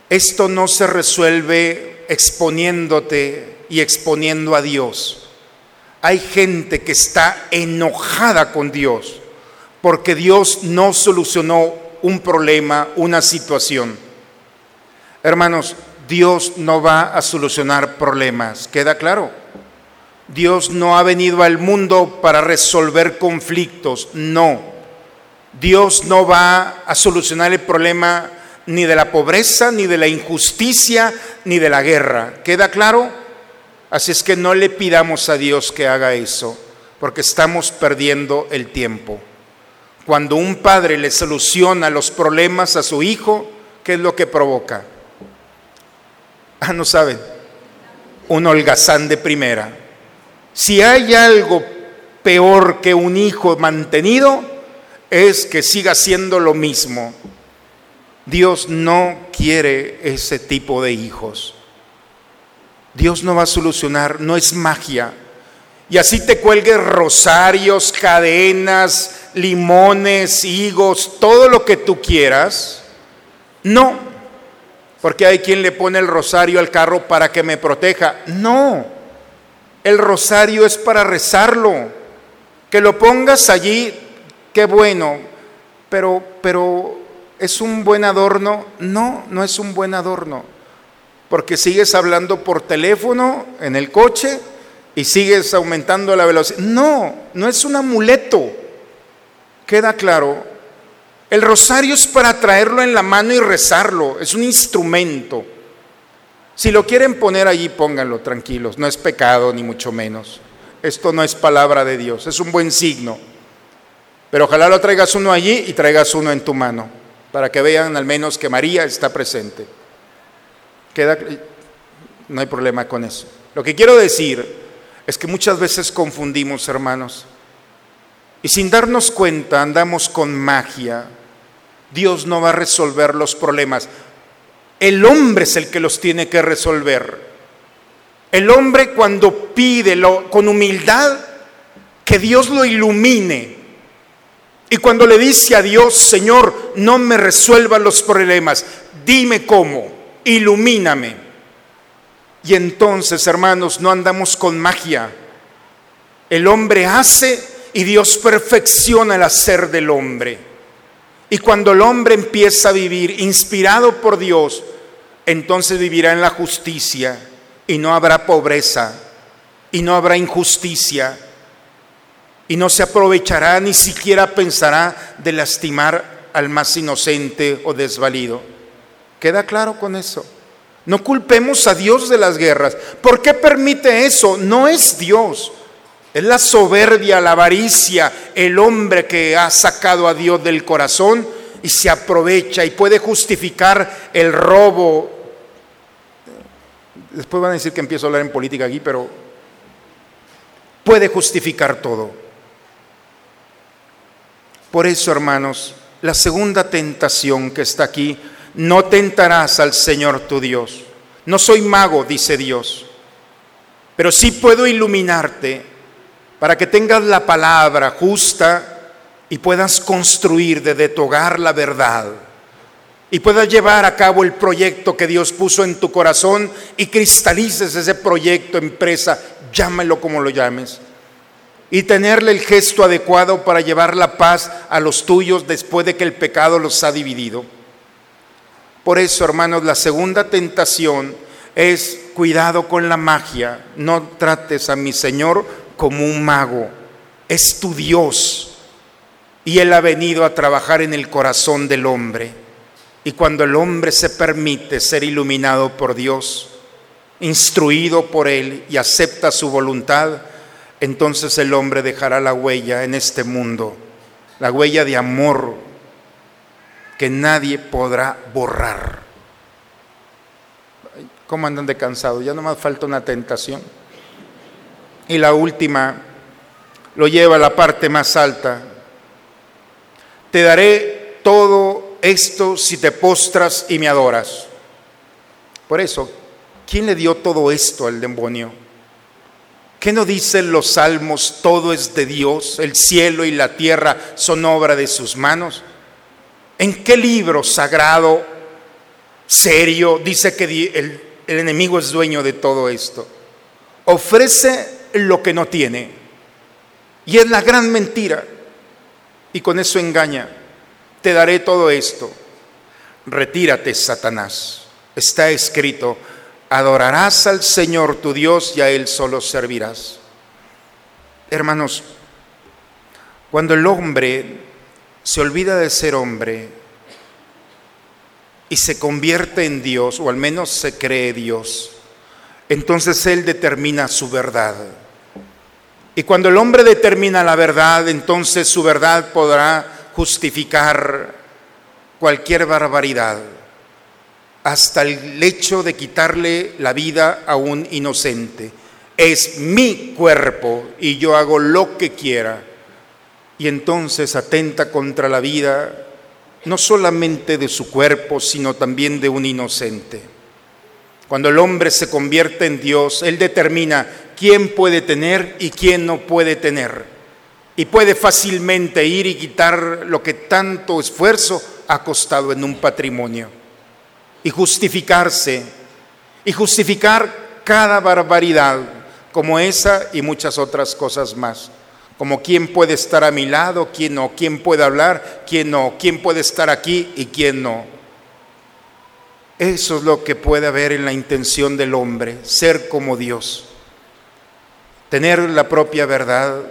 Esto no se resuelve exponiéndote y exponiendo a Dios. Hay gente que está enojada con Dios porque Dios no solucionó un problema, una situación. Hermanos, Dios no va a solucionar problemas, ¿queda claro? Dios no ha venido al mundo para resolver conflictos, no. Dios no va a solucionar el problema ni de la pobreza, ni de la injusticia, ni de la guerra. ¿Queda claro? Así es que no le pidamos a Dios que haga eso, porque estamos perdiendo el tiempo. Cuando un padre le soluciona los problemas a su hijo, ¿qué es lo que provoca? Ah, no saben. Un holgazán de primera. Si hay algo peor que un hijo mantenido, es que siga siendo lo mismo. Dios no quiere ese tipo de hijos. Dios no va a solucionar, no es magia. Y así te cuelgues rosarios, cadenas, limones, higos, todo lo que tú quieras. No, porque hay quien le pone el rosario al carro para que me proteja. No, el rosario es para rezarlo. Que lo pongas allí, qué bueno, pero, pero ¿es un buen adorno? No, no es un buen adorno, porque sigues hablando por teléfono en el coche y sigues aumentando la velocidad. No, no es un amuleto. Queda claro. El rosario es para traerlo en la mano y rezarlo, es un instrumento. Si lo quieren poner allí, pónganlo tranquilos. No es pecado, ni mucho menos. Esto no es palabra de Dios, es un buen signo. Pero ojalá lo traigas uno allí y traigas uno en tu mano, para que vean al menos que María está presente. Queda, no hay problema con eso. Lo que quiero decir es que muchas veces confundimos, hermanos, y sin darnos cuenta andamos con magia. Dios no va a resolver los problemas. El hombre es el que los tiene que resolver. El hombre cuando pide con humildad que Dios lo ilumine. Y cuando le dice a Dios, Señor, no me resuelva los problemas, dime cómo, ilumíname. Y entonces, hermanos, no andamos con magia. El hombre hace y Dios perfecciona el hacer del hombre. Y cuando el hombre empieza a vivir inspirado por Dios, entonces vivirá en la justicia y no habrá pobreza y no habrá injusticia y no se aprovechará ni siquiera pensará de lastimar al más inocente o desvalido. ¿Queda claro con eso? No culpemos a Dios de las guerras. ¿Por qué permite eso? No es Dios. Es la soberbia, la avaricia, el hombre que ha sacado a Dios del corazón y se aprovecha y puede justificar el robo. Después van a decir que empiezo a hablar en política aquí, pero puede justificar todo. Por eso, hermanos, la segunda tentación que está aquí, no tentarás al Señor tu Dios. No soy mago, dice Dios, pero sí puedo iluminarte para que tengas la palabra justa y puedas construir desde tu hogar la verdad y puedas llevar a cabo el proyecto que Dios puso en tu corazón y cristalices ese proyecto, empresa, llámelo como lo llames, y tenerle el gesto adecuado para llevar la paz a los tuyos después de que el pecado los ha dividido. Por eso, hermanos, la segunda tentación es cuidado con la magia, no trates a mi Señor como un mago, es tu Dios y Él ha venido a trabajar en el corazón del hombre. Y cuando el hombre se permite ser iluminado por Dios, instruido por Él y acepta su voluntad, entonces el hombre dejará la huella en este mundo, la huella de amor que nadie podrá borrar. ¿Cómo andan de cansado? Ya no más falta una tentación. Y la última lo lleva a la parte más alta, te daré todo esto si te postras y me adoras. Por eso, ¿quién le dio todo esto al demonio? ¿Qué no dicen los salmos? Todo es de Dios, el cielo y la tierra son obra de sus manos. ¿En qué libro sagrado, serio, dice que el, el enemigo es dueño de todo esto? Ofrece lo que no tiene. Y es la gran mentira. Y con eso engaña. Te daré todo esto. Retírate, Satanás. Está escrito, adorarás al Señor tu Dios y a Él solo servirás. Hermanos, cuando el hombre se olvida de ser hombre y se convierte en Dios, o al menos se cree Dios, entonces Él determina su verdad. Y cuando el hombre determina la verdad, entonces su verdad podrá justificar cualquier barbaridad hasta el hecho de quitarle la vida a un inocente. Es mi cuerpo y yo hago lo que quiera. Y entonces atenta contra la vida no solamente de su cuerpo, sino también de un inocente. Cuando el hombre se convierte en Dios, Él determina quién puede tener y quién no puede tener. Y puede fácilmente ir y quitar lo que tanto esfuerzo ha costado en un patrimonio y justificarse y justificar cada barbaridad como esa y muchas otras cosas más. Como quién puede estar a mi lado, quién no, quién puede hablar, quién no, quién puede estar aquí y quién no. Eso es lo que puede haber en la intención del hombre, ser como Dios, tener la propia verdad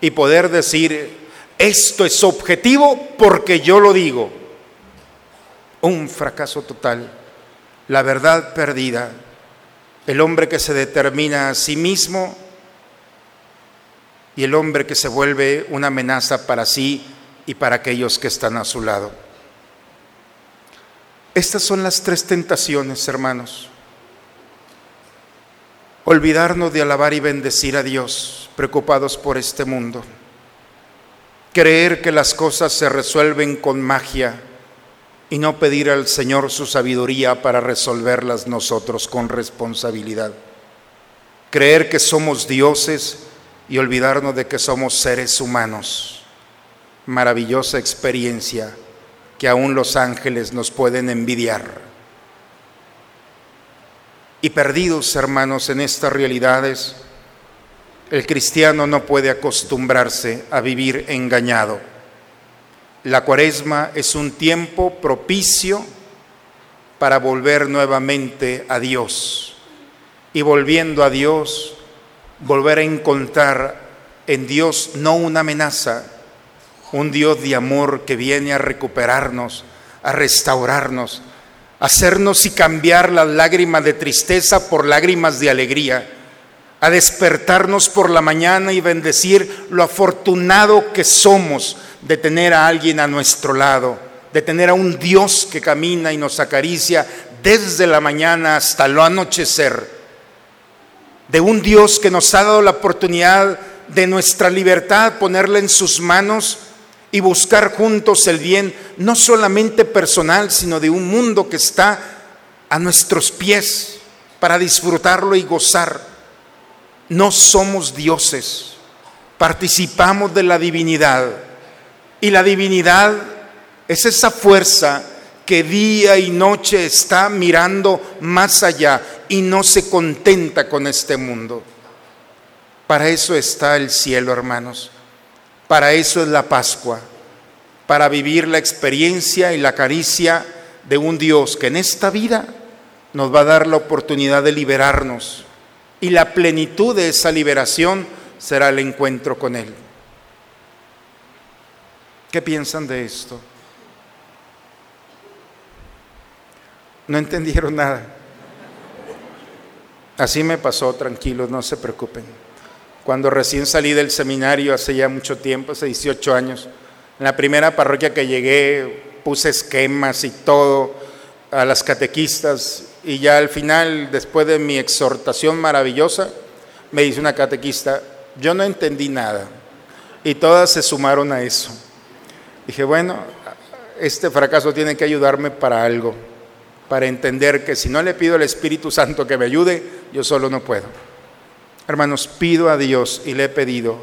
y poder decir, esto es objetivo porque yo lo digo un fracaso total, la verdad perdida, el hombre que se determina a sí mismo y el hombre que se vuelve una amenaza para sí y para aquellos que están a su lado. Estas son las tres tentaciones, hermanos. Olvidarnos de alabar y bendecir a Dios, preocupados por este mundo. Creer que las cosas se resuelven con magia y no pedir al Señor su sabiduría para resolverlas nosotros con responsabilidad. Creer que somos dioses y olvidarnos de que somos seres humanos. Maravillosa experiencia que aún los ángeles nos pueden envidiar. Y perdidos, hermanos, en estas realidades, el cristiano no puede acostumbrarse a vivir engañado la cuaresma es un tiempo propicio para volver nuevamente a Dios. Y volviendo a Dios, volver a encontrar en Dios no una amenaza, un Dios de amor que viene a recuperarnos, a restaurarnos, hacernos y cambiar las lágrimas de tristeza por lágrimas de alegría, a despertarnos por la mañana y bendecir lo afortunado que somos de tener a alguien a nuestro lado, de tener a un Dios que camina y nos acaricia desde la mañana hasta lo anochecer, de un Dios que nos ha dado la oportunidad de nuestra libertad ponerla en sus manos y buscar juntos el bien, no solamente personal, sino de un mundo que está a nuestros pies para disfrutarlo y gozar. No somos dioses, participamos de la divinidad y la divinidad es esa fuerza que día y noche está mirando más allá y no se contenta con este mundo. Para eso está el cielo, hermanos. Para eso es la Pascua. Para vivir la experiencia y la caricia de un Dios que en esta vida nos va a dar la oportunidad de liberarnos. Y la plenitud de esa liberación será el encuentro con Él. ¿Qué piensan de esto? No entendieron nada. Así me pasó, tranquilos, no se preocupen. Cuando recién salí del seminario hace ya mucho tiempo, hace 18 años, en la primera parroquia que llegué puse esquemas y todo a las catequistas y ya al final, después de mi exhortación maravillosa, me dice una catequista, yo no entendí nada y todas se sumaron a eso. Dije, bueno, este fracaso tiene que ayudarme para algo, para entender que si no le pido al Espíritu Santo que me ayude, yo solo no puedo. Hermanos, pido a Dios y le he pedido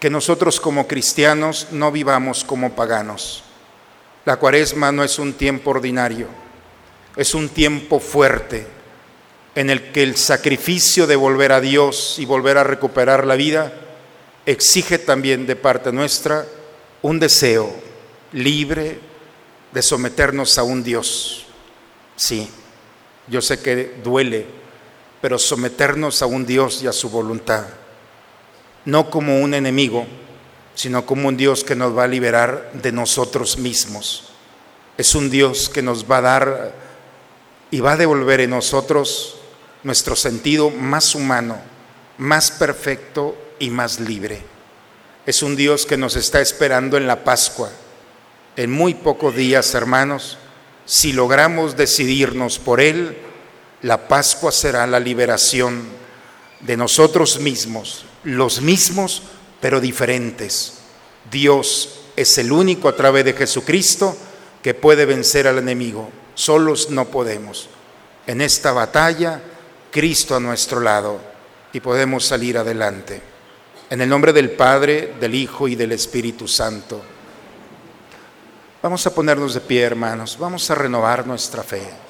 que nosotros como cristianos no vivamos como paganos. La cuaresma no es un tiempo ordinario, es un tiempo fuerte en el que el sacrificio de volver a Dios y volver a recuperar la vida exige también de parte nuestra un deseo libre de someternos a un Dios. Sí, yo sé que duele, pero someternos a un Dios y a su voluntad, no como un enemigo, sino como un Dios que nos va a liberar de nosotros mismos. Es un Dios que nos va a dar y va a devolver en nosotros nuestro sentido más humano, más perfecto y más libre. Es un Dios que nos está esperando en la Pascua. En muy pocos días, hermanos, si logramos decidirnos por Él, la Pascua será la liberación de nosotros mismos, los mismos pero diferentes. Dios es el único a través de Jesucristo que puede vencer al enemigo. Solos no podemos. En esta batalla, Cristo a nuestro lado y podemos salir adelante. En el nombre del Padre, del Hijo y del Espíritu Santo. Vamos a ponernos de pie, hermanos. Vamos a renovar nuestra fe.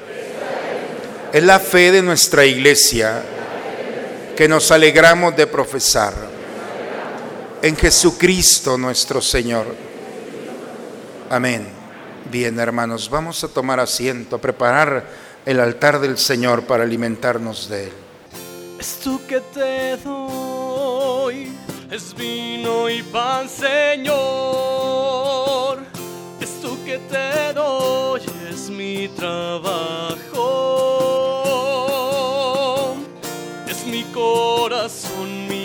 Es la fe de nuestra iglesia que nos alegramos de profesar en Jesucristo nuestro Señor. Amén. Bien, hermanos, vamos a tomar asiento, a preparar el altar del Señor para alimentarnos de Él. Esto que te doy es vino y pan, Señor. Esto que te doy es mi trabajo.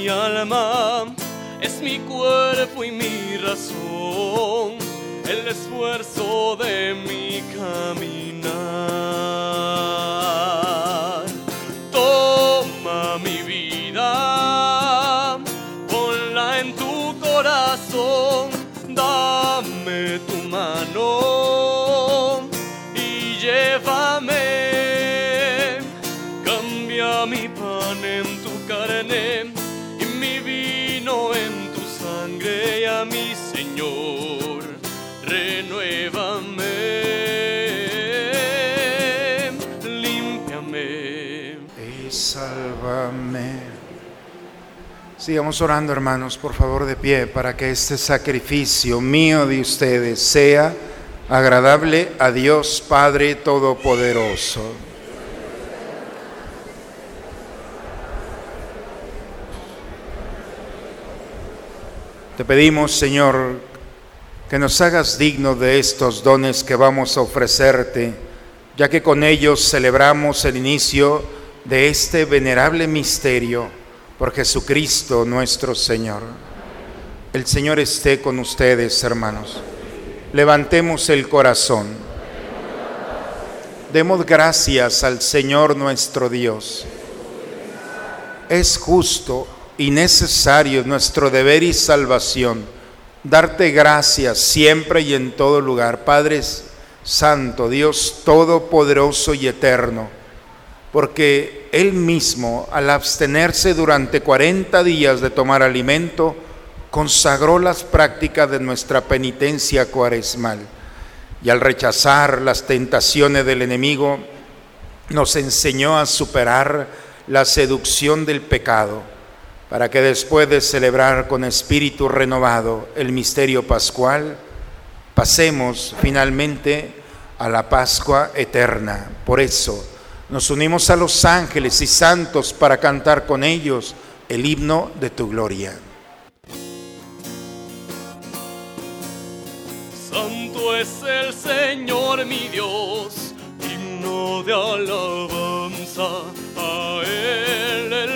Mi alma, es mi cuerpo y mi razón. El esfuerzo de mi caminar. Sigamos orando, hermanos, por favor, de pie, para que este sacrificio mío de ustedes sea agradable a Dios Padre Todopoderoso. Te pedimos, Señor, que nos hagas dignos de estos dones que vamos a ofrecerte, ya que con ellos celebramos el inicio de este venerable misterio por Jesucristo nuestro Señor. El Señor esté con ustedes, hermanos. Levantemos el corazón. Demos gracias al Señor nuestro Dios. Es justo y necesario nuestro deber y salvación darte gracias siempre y en todo lugar, Padre Santo, Dios Todopoderoso y Eterno, porque Él mismo, al abstenerse durante 40 días de tomar alimento, consagró las prácticas de nuestra penitencia cuaresmal y al rechazar las tentaciones del enemigo, nos enseñó a superar la seducción del pecado, para que después de celebrar con espíritu renovado el misterio pascual, pasemos finalmente a la Pascua eterna. Por eso nos unimos a los ángeles y santos para cantar con ellos el himno de tu gloria. Santo es el Señor mi Dios, digno de alabanza, a Él el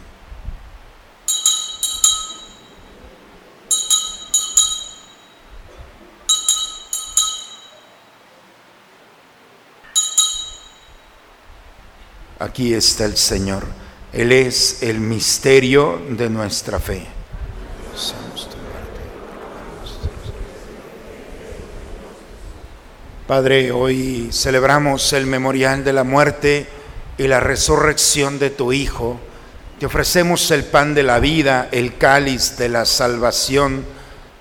Aquí está el Señor. Él es el misterio de nuestra fe. Padre, hoy celebramos el memorial de la muerte y la resurrección de tu Hijo. Te ofrecemos el pan de la vida, el cáliz de la salvación,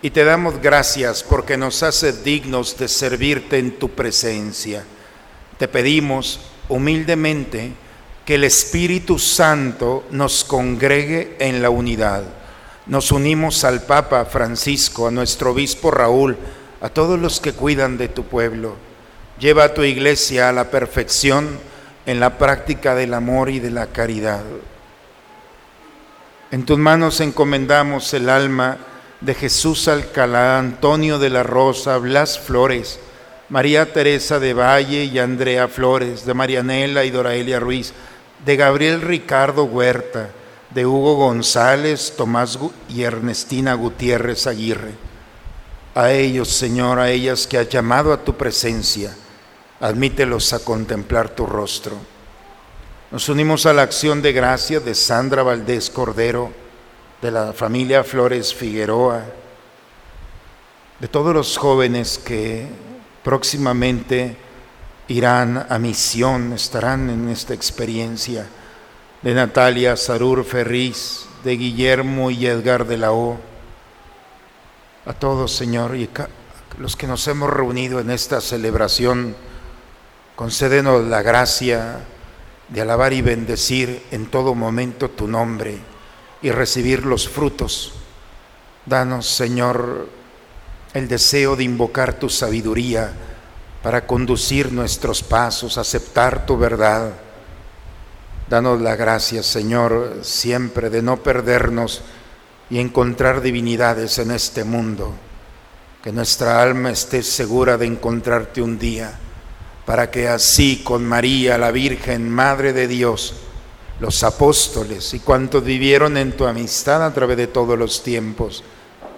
y te damos gracias porque nos hace dignos de servirte en tu presencia. Te pedimos humildemente que el Espíritu Santo nos congregue en la unidad. Nos unimos al Papa Francisco, a nuestro obispo Raúl, a todos los que cuidan de tu pueblo. Lleva a tu iglesia a la perfección en la práctica del amor y de la caridad. En tus manos encomendamos el alma de Jesús Alcalá, Antonio de la Rosa, Blas Flores, María Teresa de Valle y Andrea Flores, de Marianela y Doraelia Ruiz, de Gabriel Ricardo Huerta, de Hugo González, Tomás y Ernestina Gutiérrez Aguirre. A ellos, Señor, a ellas que has llamado a tu presencia, admítelos a contemplar tu rostro. Nos unimos a la acción de gracia de Sandra Valdés Cordero, de la familia Flores Figueroa, de todos los jóvenes que próximamente irán a misión, estarán en esta experiencia, de Natalia Sarur Ferriz, de Guillermo y Edgar de la O. A todos, Señor, y los que nos hemos reunido en esta celebración, Concédenos la gracia de alabar y bendecir en todo momento tu nombre y recibir los frutos. Danos, Señor, el deseo de invocar tu sabiduría para conducir nuestros pasos, aceptar tu verdad. Danos la gracia, Señor, siempre de no perdernos y encontrar divinidades en este mundo. Que nuestra alma esté segura de encontrarte un día para que así con María, la Virgen, Madre de Dios, los apóstoles y cuantos vivieron en tu amistad a través de todos los tiempos,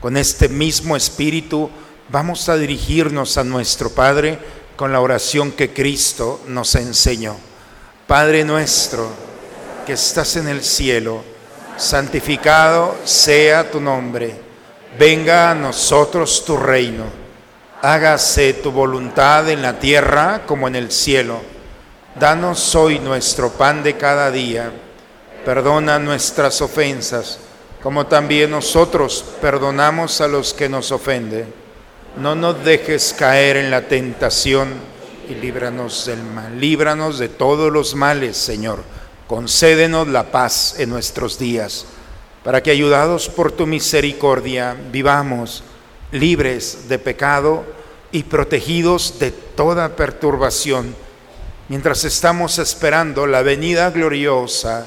Con este mismo Espíritu vamos a dirigirnos a nuestro Padre con la oración que Cristo nos enseñó. Padre nuestro, que estás en el cielo, santificado sea tu nombre. Venga a nosotros tu reino hágase tu voluntad en la tierra como en el cielo. Danos hoy nuestro pan de cada día. Perdona nuestras ofensas, como también nosotros perdonamos a los que nos ofenden. No nos dejes caer en la tentación y líbranos del mal. Líbranos de todos los males, Señor. Concédenos la paz en nuestros días, para que ayudados por tu misericordia vivamos libres de pecado y protegidos de toda perturbación, mientras estamos esperando la venida gloriosa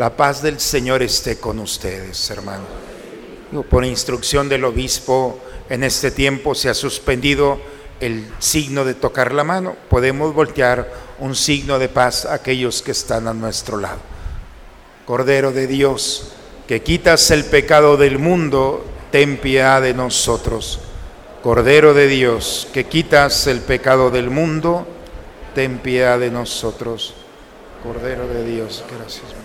la paz del Señor esté con ustedes, hermano. Por instrucción del obispo, en este tiempo se ha suspendido el signo de tocar la mano, podemos voltear un signo de paz a aquellos que están a nuestro lado. Cordero de Dios, que quitas el pecado del mundo, ten piedad de nosotros. Cordero de Dios, que quitas el pecado del mundo, ten piedad de nosotros. Cordero de Dios, gracias.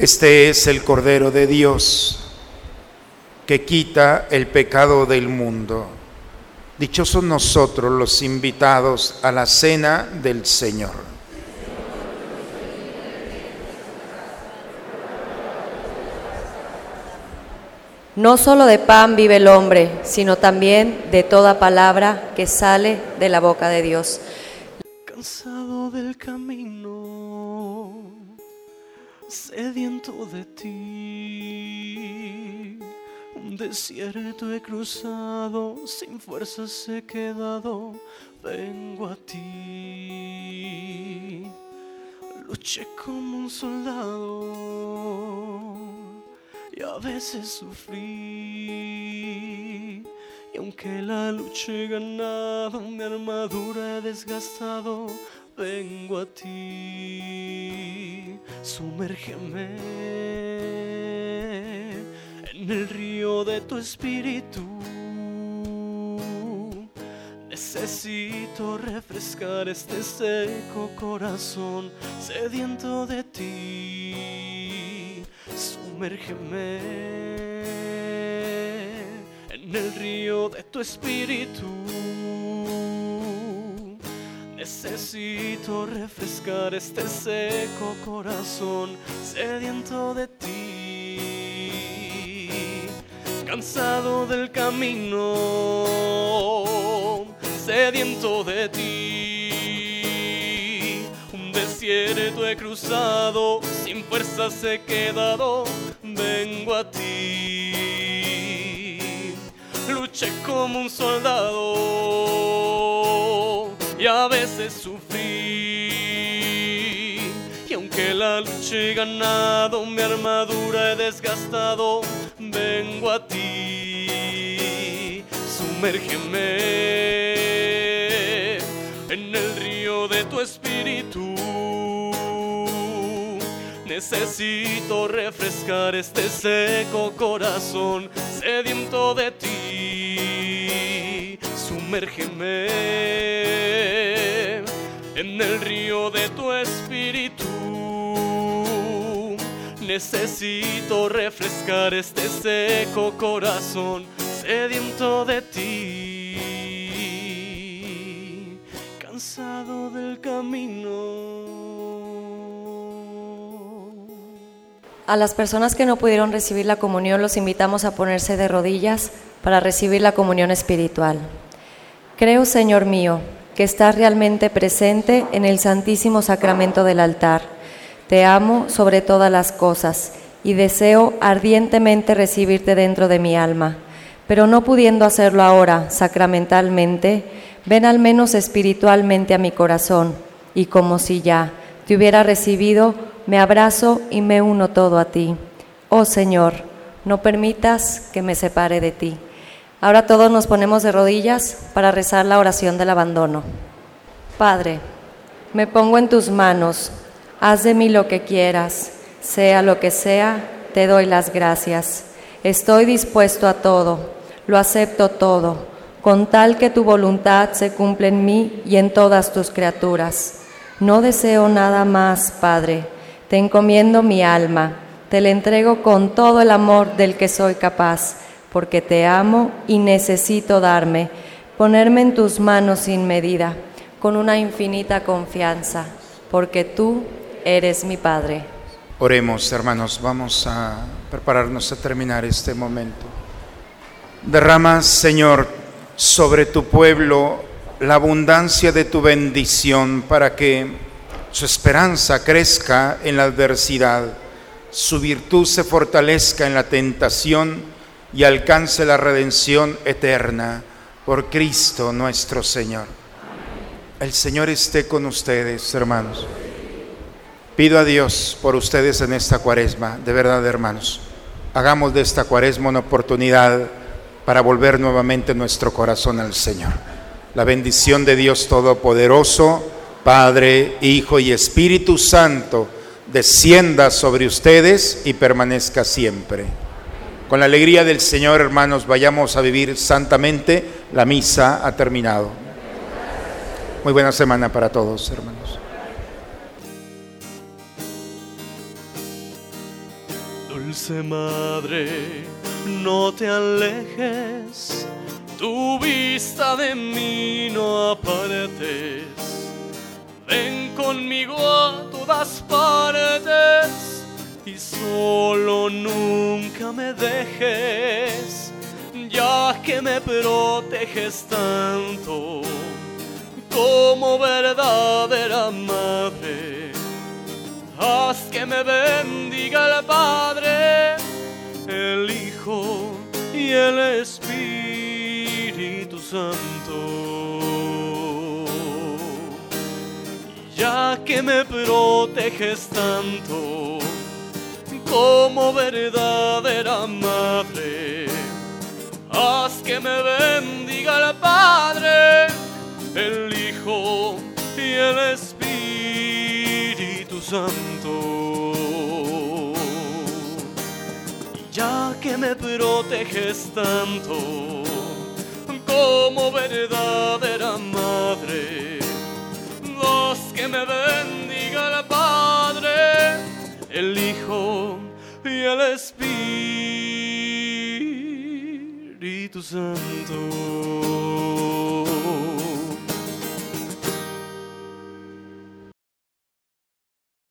Este es el Cordero de Dios que quita el pecado del mundo. Dichosos nosotros los invitados a la cena del Señor. No solo de pan vive el hombre, sino también de toda palabra que sale de la boca de Dios. Cansado del camino, sediento de ti un desierto he cruzado, sin fuerzas he quedado, vengo a ti. Luché como un soldado y a veces sufrí. Y aunque la lucha he ganado, mi armadura he desgastado, vengo a ti. Sumérgeme en el río de tu espíritu. Necesito refrescar este seco corazón sediento de ti. Sumérgeme en el río de tu espíritu. Necesito refrescar este seco corazón sediento de ti cansado del camino, sediento de ti. Un desierto he cruzado, sin fuerzas he quedado, vengo a ti. Luché como un soldado y a veces sufrí. Y aunque la lucha he ganado, mi armadura he desgastado, vengo a ti, sumérgeme en el río de tu espíritu. Necesito refrescar este seco corazón sediento de ti. Sumérgeme en el río de tu espíritu Necesito refrescar este seco corazón sediento de ti, cansado del camino. A las personas que no pudieron recibir la comunión los invitamos a ponerse de rodillas para recibir la comunión espiritual. Creo, Señor mío, que estás realmente presente en el Santísimo Sacramento del altar te amo sobre todas las cosas y deseo ardientemente recibirte dentro de mi alma, pero no pudiendo hacerlo ahora sacramentalmente, ven al menos espiritualmente a mi corazón y como si ya te hubiera recibido, me abrazo y me uno todo a ti. Oh Señor, no permitas que me separe de ti. Ahora todos nos ponemos de rodillas para rezar la oración del abandono. Padre, me pongo en tus manos Haz de mí lo que quieras, sea lo que sea, te doy las gracias. Estoy dispuesto a todo, lo acepto todo, con tal que tu voluntad se cumpla en mí y en todas tus criaturas. No deseo nada más, Padre. Te encomiendo mi alma, te la entrego con todo el amor del que soy capaz, porque te amo y necesito darme, ponerme en tus manos sin medida, con una infinita confianza, porque tú eres mi Padre. Oremos, hermanos, vamos a prepararnos a terminar este momento. Derrama, Señor, sobre tu pueblo la abundancia de tu bendición para que su esperanza crezca en la adversidad, su virtud se fortalezca en la tentación y alcance la redención eterna por Cristo nuestro Señor. El Señor esté con ustedes, hermanos. Pido a Dios por ustedes en esta cuaresma, de verdad hermanos. Hagamos de esta cuaresma una oportunidad para volver nuevamente nuestro corazón al Señor. La bendición de Dios Todopoderoso, Padre, Hijo y Espíritu Santo, descienda sobre ustedes y permanezca siempre. Con la alegría del Señor, hermanos, vayamos a vivir santamente. La misa ha terminado. Muy buena semana para todos, hermanos. Dulce Madre, no te alejes, tu vista de mí no apartes. Ven conmigo a todas partes solo nunca me dejes, ya que me proteges tanto como verdadera madre haz que me bendiga el Padre, el Hijo y el Espíritu Santo. Ya que me proteges tanto como verdadera madre, haz que me bendiga el Padre, el Hijo y el Espíritu Santo. Ya que me proteges tanto como verdadera madre, haz que me bendiga el Padre, el Hijo y el Espíritu Santo.